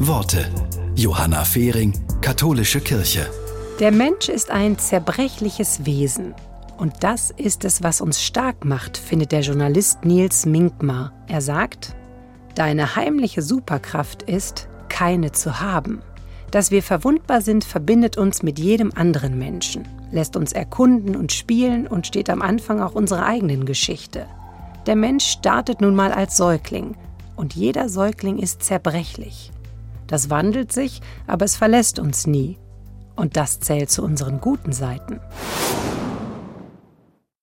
Worte. Johanna Fehring, Katholische Kirche. Der Mensch ist ein zerbrechliches Wesen. Und das ist es, was uns stark macht, findet der Journalist Niels Minkmar. Er sagt, Deine heimliche Superkraft ist, keine zu haben. Dass wir verwundbar sind, verbindet uns mit jedem anderen Menschen, lässt uns erkunden und spielen und steht am Anfang auch unserer eigenen Geschichte. Der Mensch startet nun mal als Säugling und jeder Säugling ist zerbrechlich. Das wandelt sich, aber es verlässt uns nie. Und das zählt zu unseren guten Seiten.